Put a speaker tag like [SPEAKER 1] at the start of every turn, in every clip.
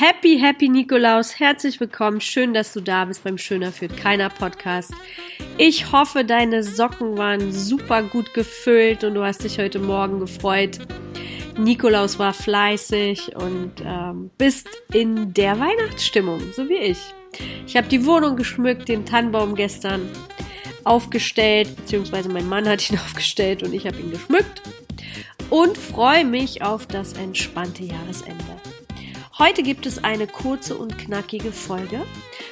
[SPEAKER 1] Happy, happy Nikolaus, herzlich willkommen. Schön, dass du da bist beim Schöner führt keiner Podcast. Ich hoffe, deine Socken waren super gut gefüllt und du hast dich heute Morgen gefreut. Nikolaus war fleißig und ähm, bist in der Weihnachtsstimmung, so wie ich. Ich habe die Wohnung geschmückt, den Tannenbaum gestern aufgestellt, beziehungsweise mein Mann hat ihn aufgestellt und ich habe ihn geschmückt und freue mich auf das entspannte Jahresende. Heute gibt es eine kurze und knackige Folge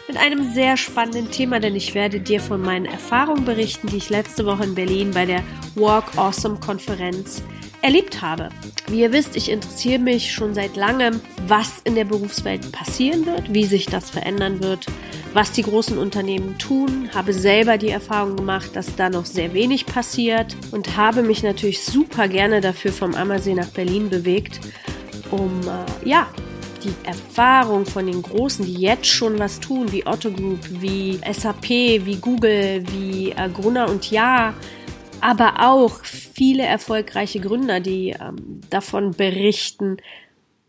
[SPEAKER 1] mit einem sehr spannenden Thema, denn ich werde dir von meinen Erfahrungen berichten, die ich letzte Woche in Berlin bei der Walk Awesome Konferenz erlebt habe. Wie ihr wisst, ich interessiere mich schon seit langem, was in der Berufswelt passieren wird, wie sich das verändern wird, was die großen Unternehmen tun, habe selber die Erfahrung gemacht, dass da noch sehr wenig passiert und habe mich natürlich super gerne dafür vom Ammersee nach Berlin bewegt, um äh, ja, die Erfahrung von den Großen, die jetzt schon was tun, wie Otto Group, wie SAP, wie Google, wie äh, Gruner und Ja, aber auch viele erfolgreiche Gründer, die ähm, davon berichten,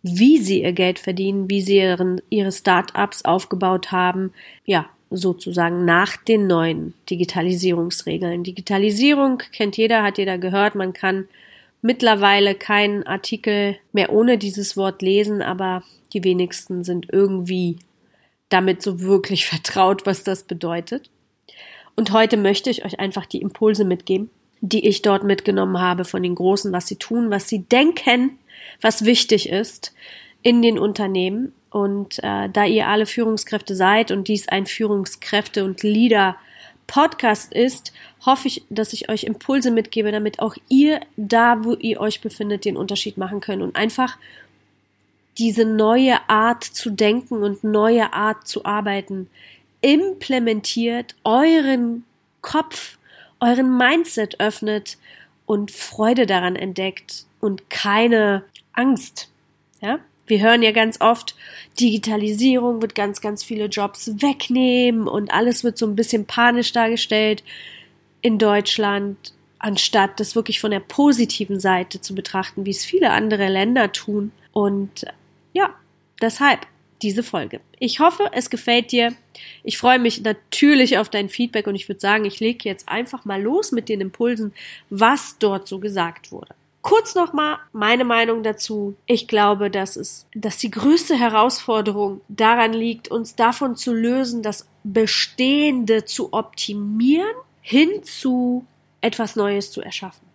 [SPEAKER 1] wie sie ihr Geld verdienen, wie sie ihren, ihre Start-ups aufgebaut haben, ja, sozusagen nach den neuen Digitalisierungsregeln. Digitalisierung kennt jeder, hat jeder gehört, man kann mittlerweile keinen Artikel mehr ohne dieses Wort lesen, aber die wenigsten sind irgendwie damit so wirklich vertraut, was das bedeutet. Und heute möchte ich euch einfach die Impulse mitgeben, die ich dort mitgenommen habe von den Großen, was sie tun, was sie denken, was wichtig ist in den Unternehmen. Und äh, da ihr alle Führungskräfte seid und dies ein Führungskräfte- und Leader-Podcast ist, hoffe ich, dass ich euch Impulse mitgebe, damit auch ihr da, wo ihr euch befindet, den Unterschied machen könnt und einfach diese neue Art zu denken und neue Art zu arbeiten implementiert, euren Kopf, euren Mindset öffnet und Freude daran entdeckt und keine Angst. Ja? Wir hören ja ganz oft, Digitalisierung wird ganz, ganz viele Jobs wegnehmen und alles wird so ein bisschen panisch dargestellt in Deutschland, anstatt das wirklich von der positiven Seite zu betrachten, wie es viele andere Länder tun. Und ja, deshalb diese Folge. Ich hoffe, es gefällt dir. Ich freue mich natürlich auf dein Feedback und ich würde sagen, ich lege jetzt einfach mal los mit den Impulsen, was dort so gesagt wurde. Kurz nochmal meine Meinung dazu. Ich glaube, dass es, dass die größte Herausforderung daran liegt, uns davon zu lösen, das Bestehende zu optimieren, hin zu etwas Neues zu erschaffen.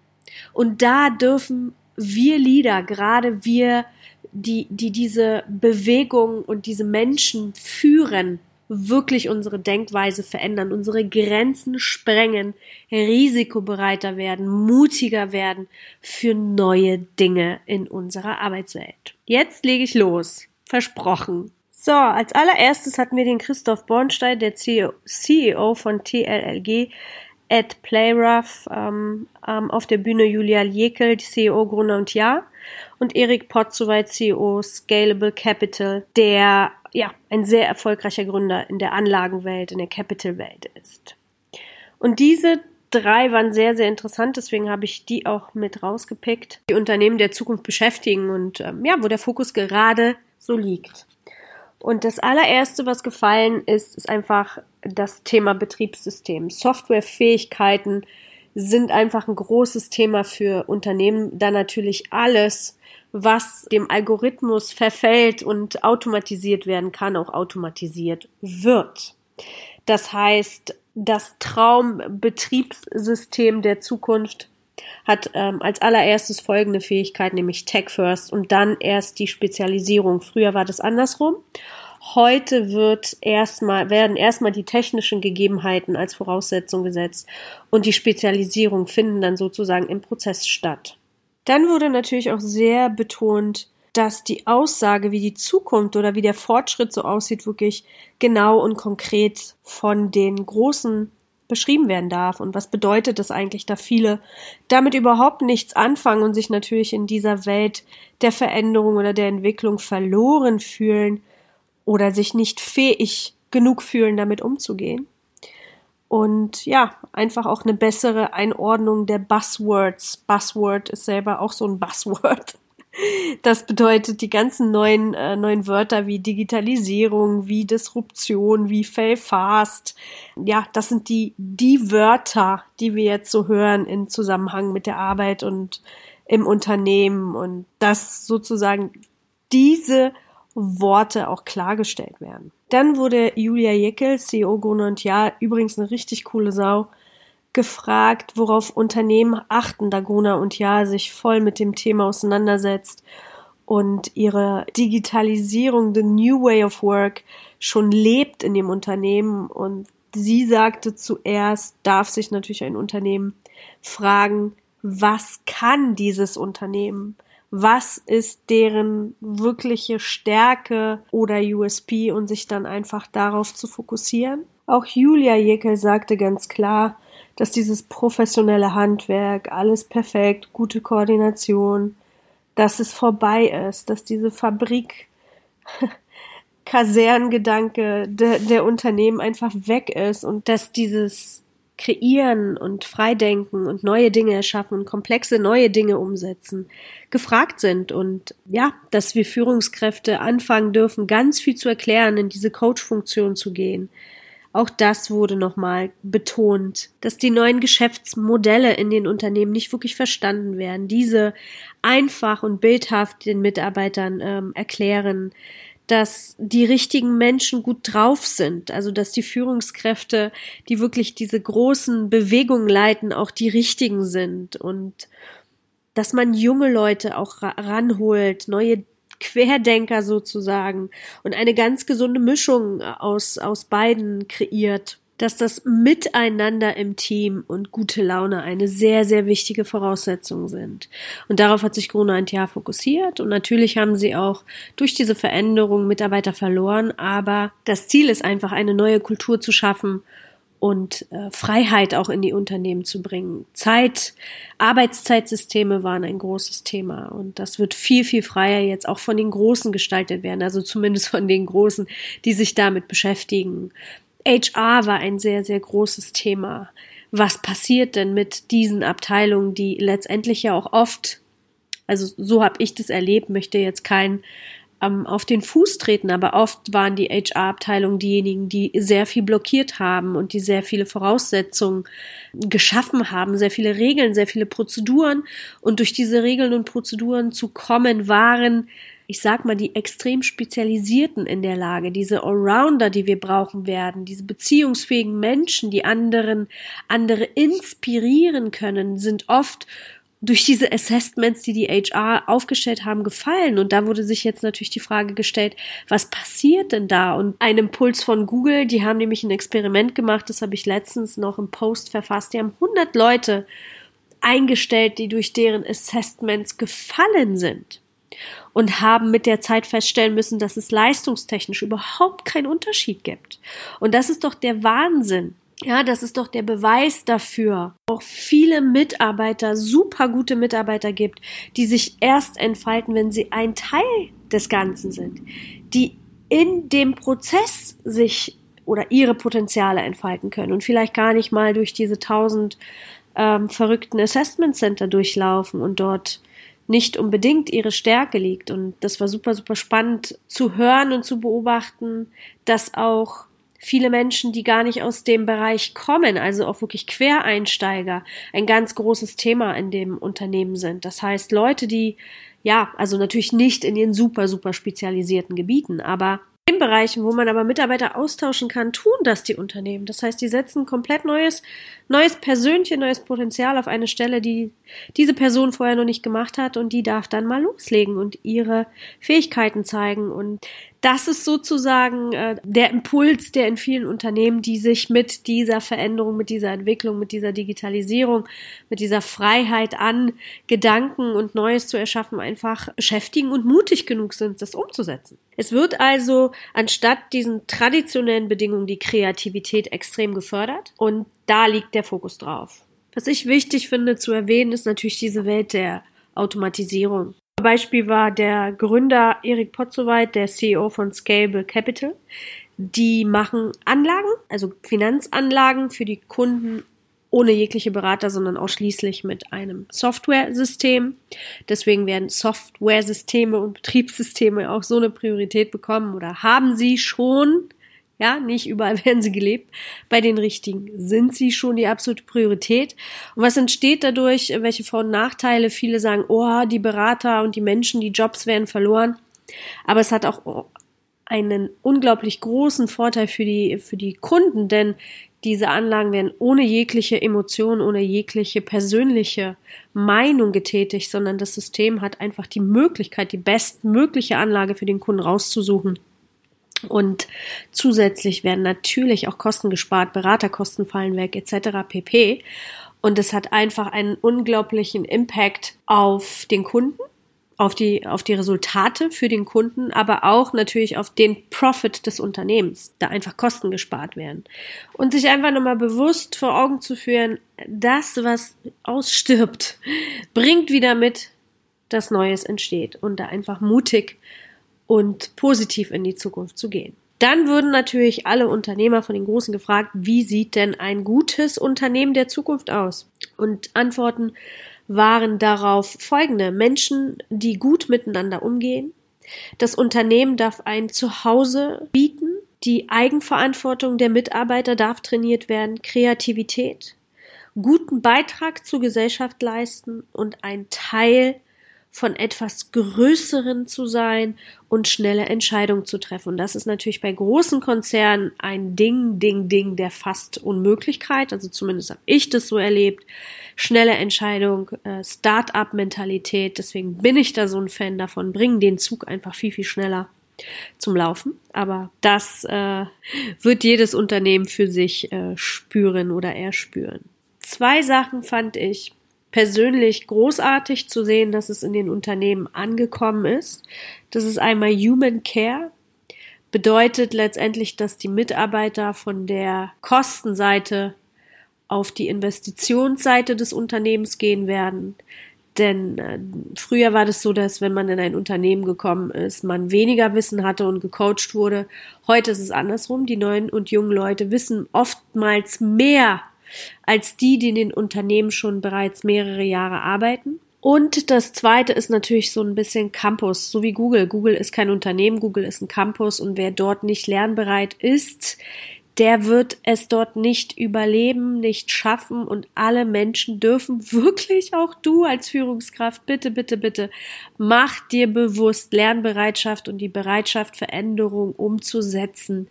[SPEAKER 1] Und da dürfen wir Leader, gerade wir die, die diese Bewegung und diese Menschen führen, wirklich unsere Denkweise verändern, unsere Grenzen sprengen, risikobereiter werden, mutiger werden für neue Dinge in unserer Arbeitswelt. Jetzt lege ich los. Versprochen. So, als allererstes hatten wir den Christoph Bornstein, der CEO e von TLLG, at Playrough, ähm, ähm, auf der Bühne Julia Jekel, CEO Gruner und Ja und Erik Potzowait, CEO Scalable Capital, der ja ein sehr erfolgreicher Gründer in der Anlagenwelt, in der Capital-Welt ist. Und diese drei waren sehr, sehr interessant, deswegen habe ich die auch mit rausgepickt, die Unternehmen der Zukunft beschäftigen und ähm, ja, wo der Fokus gerade so liegt. Und das allererste, was gefallen ist, ist einfach das Thema Betriebssystem. Softwarefähigkeiten sind einfach ein großes Thema für Unternehmen, da natürlich alles was dem Algorithmus verfällt und automatisiert werden kann, auch automatisiert wird. Das heißt, das Traumbetriebssystem der Zukunft hat ähm, als allererstes folgende Fähigkeit, nämlich Tech First und dann erst die Spezialisierung. Früher war das andersrum. Heute wird erstmal, werden erstmal die technischen Gegebenheiten als Voraussetzung gesetzt und die Spezialisierung finden dann sozusagen im Prozess statt. Dann wurde natürlich auch sehr betont, dass die Aussage, wie die Zukunft oder wie der Fortschritt so aussieht, wirklich genau und konkret von den Großen beschrieben werden darf. Und was bedeutet das eigentlich, da viele damit überhaupt nichts anfangen und sich natürlich in dieser Welt der Veränderung oder der Entwicklung verloren fühlen oder sich nicht fähig genug fühlen, damit umzugehen? und ja, einfach auch eine bessere Einordnung der Buzzwords. Buzzword ist selber auch so ein Buzzword. Das bedeutet die ganzen neuen, äh, neuen Wörter wie Digitalisierung, wie Disruption, wie Fail Fast. Ja, das sind die, die Wörter, die wir jetzt so hören in Zusammenhang mit der Arbeit und im Unternehmen und dass sozusagen diese Worte auch klargestellt werden. Dann wurde Julia Jeckel, CEO Gruner und Ja, übrigens eine richtig coole Sau, gefragt, worauf Unternehmen achten, da Gruner und Ja sich voll mit dem Thema auseinandersetzt und ihre Digitalisierung, the New Way of Work, schon lebt in dem Unternehmen. Und sie sagte zuerst, darf sich natürlich ein Unternehmen fragen, was kann dieses Unternehmen? Was ist deren wirkliche Stärke oder USP und sich dann einfach darauf zu fokussieren? Auch Julia Jekyll sagte ganz klar, dass dieses professionelle Handwerk, alles perfekt, gute Koordination, dass es vorbei ist, dass diese Fabrik Kasernengedanke der, der Unternehmen einfach weg ist und dass dieses Kreieren und Freidenken und neue Dinge erschaffen und komplexe neue Dinge umsetzen gefragt sind und ja, dass wir Führungskräfte anfangen dürfen, ganz viel zu erklären, in diese Coach-Funktion zu gehen, auch das wurde nochmal betont, dass die neuen Geschäftsmodelle in den Unternehmen nicht wirklich verstanden werden. Diese einfach und bildhaft den Mitarbeitern ähm, erklären, dass die richtigen Menschen gut drauf sind, also dass die Führungskräfte, die wirklich diese großen Bewegungen leiten, auch die richtigen sind. Und dass man junge Leute auch ranholt, neue Querdenker sozusagen und eine ganz gesunde Mischung aus, aus beiden kreiert, dass das Miteinander im Team und gute Laune eine sehr, sehr wichtige Voraussetzung sind. Und darauf hat sich Gruner ein Jahr fokussiert und natürlich haben sie auch durch diese Veränderung Mitarbeiter verloren, aber das Ziel ist einfach eine neue Kultur zu schaffen und äh, Freiheit auch in die Unternehmen zu bringen. Zeit, Arbeitszeitsysteme waren ein großes Thema und das wird viel, viel freier jetzt auch von den Großen gestaltet werden, also zumindest von den Großen, die sich damit beschäftigen. HR war ein sehr, sehr großes Thema. Was passiert denn mit diesen Abteilungen, die letztendlich ja auch oft, also so habe ich das erlebt, möchte jetzt kein ähm, auf den Fuß treten, aber oft waren die HR-Abteilungen diejenigen, die sehr viel blockiert haben und die sehr viele Voraussetzungen geschaffen haben, sehr viele Regeln, sehr viele Prozeduren und durch diese Regeln und Prozeduren zu kommen waren ich sag mal, die extrem Spezialisierten in der Lage, diese Allrounder, die wir brauchen werden, diese beziehungsfähigen Menschen, die anderen, andere inspirieren können, sind oft durch diese Assessments, die die HR aufgestellt haben, gefallen. Und da wurde sich jetzt natürlich die Frage gestellt, was passiert denn da? Und ein Impuls von Google, die haben nämlich ein Experiment gemacht, das habe ich letztens noch im Post verfasst. Die haben 100 Leute eingestellt, die durch deren Assessments gefallen sind und haben mit der Zeit feststellen müssen, dass es leistungstechnisch überhaupt keinen Unterschied gibt. Und das ist doch der Wahnsinn. Ja, das ist doch der Beweis dafür. Auch viele Mitarbeiter, super gute Mitarbeiter gibt, die sich erst entfalten, wenn sie ein Teil des Ganzen sind, die in dem Prozess sich oder ihre Potenziale entfalten können und vielleicht gar nicht mal durch diese tausend ähm, verrückten Assessment Center durchlaufen und dort nicht unbedingt ihre Stärke liegt. Und das war super, super spannend zu hören und zu beobachten, dass auch viele Menschen, die gar nicht aus dem Bereich kommen, also auch wirklich Quereinsteiger, ein ganz großes Thema in dem Unternehmen sind. Das heißt, Leute, die, ja, also natürlich nicht in den super, super spezialisierten Gebieten, aber in Bereichen, wo man aber Mitarbeiter austauschen kann, tun das die Unternehmen. Das heißt, die setzen komplett neues, neues Persönchen, neues Potenzial auf eine Stelle, die diese Person vorher noch nicht gemacht hat und die darf dann mal loslegen und ihre Fähigkeiten zeigen und das ist sozusagen äh, der Impuls, der in vielen Unternehmen, die sich mit dieser Veränderung, mit dieser Entwicklung, mit dieser Digitalisierung, mit dieser Freiheit an Gedanken und Neues zu erschaffen, einfach beschäftigen und mutig genug sind, das umzusetzen. Es wird also anstatt diesen traditionellen Bedingungen die Kreativität extrem gefördert und da liegt der Fokus drauf. Was ich wichtig finde zu erwähnen, ist natürlich diese Welt der Automatisierung. Beispiel war der Gründer Erik Potzowait, der CEO von Scalable Capital. Die machen Anlagen, also Finanzanlagen für die Kunden ohne jegliche Berater, sondern ausschließlich mit einem Software-System. Deswegen werden Software-Systeme und Betriebssysteme auch so eine Priorität bekommen oder haben sie schon. Ja, nicht überall werden sie gelebt. Bei den richtigen sind sie schon die absolute Priorität. Und was entsteht dadurch? Welche Vor- und Nachteile? Viele sagen, oh, die Berater und die Menschen, die Jobs werden verloren. Aber es hat auch einen unglaublich großen Vorteil für die, für die Kunden, denn diese Anlagen werden ohne jegliche Emotion, ohne jegliche persönliche Meinung getätigt, sondern das System hat einfach die Möglichkeit, die bestmögliche Anlage für den Kunden rauszusuchen. Und zusätzlich werden natürlich auch Kosten gespart, Beraterkosten fallen weg, etc. pp. Und es hat einfach einen unglaublichen Impact auf den Kunden auf die, auf die Resultate für den Kunden, aber auch natürlich auf den Profit des Unternehmens, da einfach Kosten gespart werden. Und sich einfach nochmal bewusst vor Augen zu führen, das, was ausstirbt, bringt wieder mit, dass Neues entsteht und da einfach mutig und positiv in die Zukunft zu gehen. Dann würden natürlich alle Unternehmer von den Großen gefragt, wie sieht denn ein gutes Unternehmen der Zukunft aus? Und antworten, waren darauf folgende Menschen, die gut miteinander umgehen. Das Unternehmen darf ein Zuhause bieten. Die Eigenverantwortung der Mitarbeiter darf trainiert werden. Kreativität. Guten Beitrag zur Gesellschaft leisten und ein Teil von etwas Größeren zu sein und schnelle Entscheidungen zu treffen. Und das ist natürlich bei großen Konzernen ein Ding, Ding, Ding der fast Unmöglichkeit. Also zumindest habe ich das so erlebt. Schnelle Entscheidung, äh, Start-up-Mentalität. Deswegen bin ich da so ein Fan davon. Bringen den Zug einfach viel, viel schneller zum Laufen. Aber das äh, wird jedes Unternehmen für sich äh, spüren oder erspüren. Zwei Sachen fand ich persönlich großartig zu sehen, dass es in den Unternehmen angekommen ist. Das ist einmal Human Care. Bedeutet letztendlich, dass die Mitarbeiter von der Kostenseite auf die Investitionsseite des Unternehmens gehen werden. Denn äh, früher war das so, dass wenn man in ein Unternehmen gekommen ist, man weniger Wissen hatte und gecoacht wurde. Heute ist es andersrum. Die neuen und jungen Leute wissen oftmals mehr als die, die in den Unternehmen schon bereits mehrere Jahre arbeiten. Und das zweite ist natürlich so ein bisschen Campus, so wie Google. Google ist kein Unternehmen, Google ist ein Campus und wer dort nicht lernbereit ist, der wird es dort nicht überleben, nicht schaffen und alle Menschen dürfen wirklich auch du als Führungskraft, bitte, bitte, bitte, mach dir bewusst Lernbereitschaft und die Bereitschaft, Veränderung umzusetzen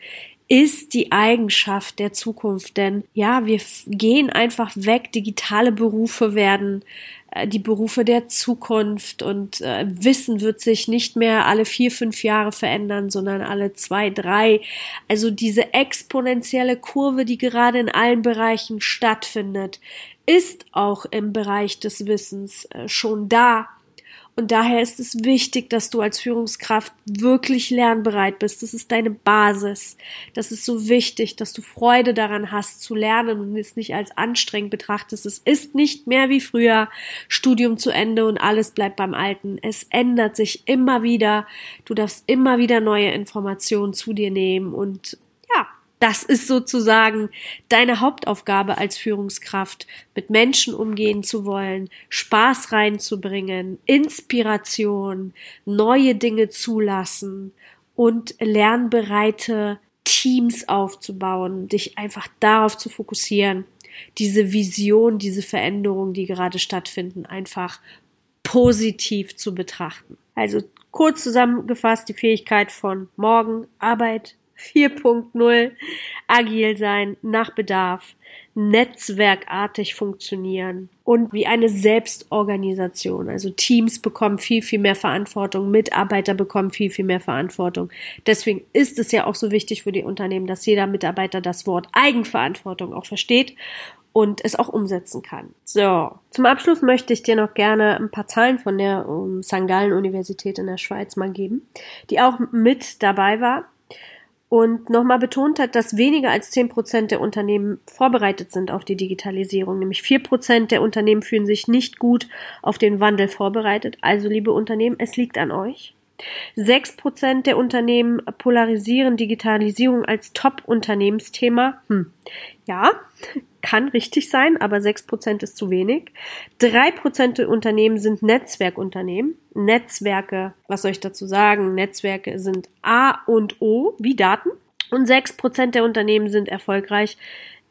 [SPEAKER 1] ist die Eigenschaft der Zukunft. Denn ja, wir gehen einfach weg, digitale Berufe werden äh, die Berufe der Zukunft und äh, Wissen wird sich nicht mehr alle vier, fünf Jahre verändern, sondern alle zwei, drei. Also diese exponentielle Kurve, die gerade in allen Bereichen stattfindet, ist auch im Bereich des Wissens äh, schon da. Und daher ist es wichtig, dass du als Führungskraft wirklich lernbereit bist. Das ist deine Basis. Das ist so wichtig, dass du Freude daran hast zu lernen und es nicht als anstrengend betrachtest. Es ist nicht mehr wie früher Studium zu Ende und alles bleibt beim Alten. Es ändert sich immer wieder. Du darfst immer wieder neue Informationen zu dir nehmen und das ist sozusagen deine Hauptaufgabe als Führungskraft, mit Menschen umgehen zu wollen, Spaß reinzubringen, Inspiration, neue Dinge zulassen und lernbereite Teams aufzubauen, dich einfach darauf zu fokussieren, diese Vision, diese Veränderungen, die gerade stattfinden, einfach positiv zu betrachten. Also kurz zusammengefasst die Fähigkeit von morgen Arbeit, 4.0 agil sein, nach Bedarf, netzwerkartig funktionieren und wie eine Selbstorganisation. Also Teams bekommen viel, viel mehr Verantwortung, Mitarbeiter bekommen viel, viel mehr Verantwortung. Deswegen ist es ja auch so wichtig für die Unternehmen, dass jeder Mitarbeiter das Wort Eigenverantwortung auch versteht und es auch umsetzen kann. So, zum Abschluss möchte ich dir noch gerne ein paar Zahlen von der um, ähm, St. Gallen Universität in der Schweiz mal geben, die auch mit dabei war und nochmal betont hat, dass weniger als zehn Prozent der Unternehmen vorbereitet sind auf die Digitalisierung. Nämlich vier Prozent der Unternehmen fühlen sich nicht gut auf den Wandel vorbereitet. Also, liebe Unternehmen, es liegt an euch. 6% der Unternehmen polarisieren Digitalisierung als Top-Unternehmensthema. Hm. Ja, kann richtig sein, aber 6% ist zu wenig. 3% der Unternehmen sind Netzwerkunternehmen. Netzwerke, was soll ich dazu sagen? Netzwerke sind A und O wie Daten. Und 6% der Unternehmen sind erfolgreich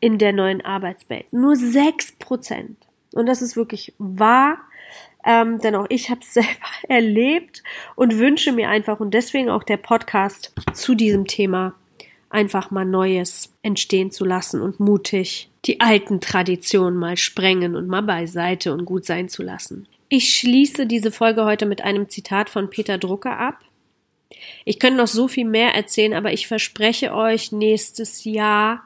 [SPEAKER 1] in der neuen Arbeitswelt. Nur 6%. Und das ist wirklich wahr ähm, denn auch ich habe es selber erlebt und wünsche mir einfach und deswegen auch der Podcast zu diesem Thema einfach mal Neues entstehen zu lassen und mutig die alten Traditionen mal sprengen und mal beiseite und gut sein zu lassen. Ich schließe diese Folge heute mit einem Zitat von Peter Drucker ab. Ich könnte noch so viel mehr erzählen, aber ich verspreche euch, nächstes Jahr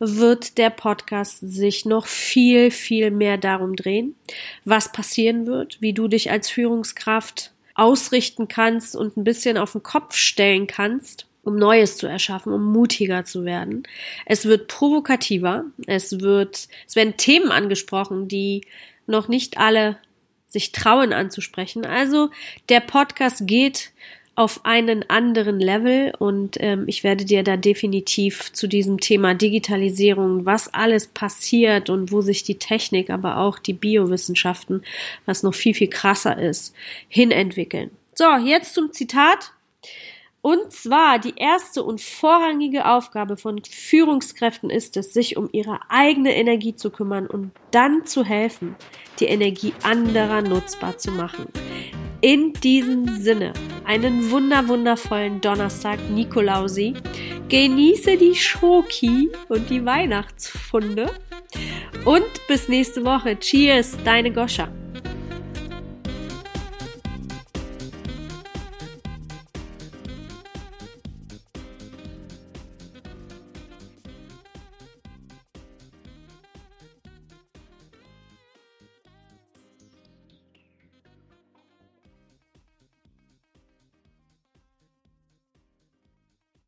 [SPEAKER 1] wird der Podcast sich noch viel, viel mehr darum drehen, was passieren wird, wie du dich als Führungskraft ausrichten kannst und ein bisschen auf den Kopf stellen kannst, um Neues zu erschaffen, um mutiger zu werden. Es wird provokativer, es wird, es werden Themen angesprochen, die noch nicht alle sich trauen anzusprechen. Also der Podcast geht auf einen anderen Level und ähm, ich werde dir da definitiv zu diesem Thema Digitalisierung, was alles passiert und wo sich die Technik, aber auch die Biowissenschaften, was noch viel, viel krasser ist, hinentwickeln. So, jetzt zum Zitat. Und zwar die erste und vorrangige Aufgabe von Führungskräften ist es, sich um ihre eigene Energie zu kümmern und dann zu helfen, die Energie anderer nutzbar zu machen. In diesem Sinne, einen wunder wundervollen Donnerstag Nikolausi. Genieße die Schoki und die Weihnachtsfunde. Und bis nächste Woche. Cheers, deine Goscha.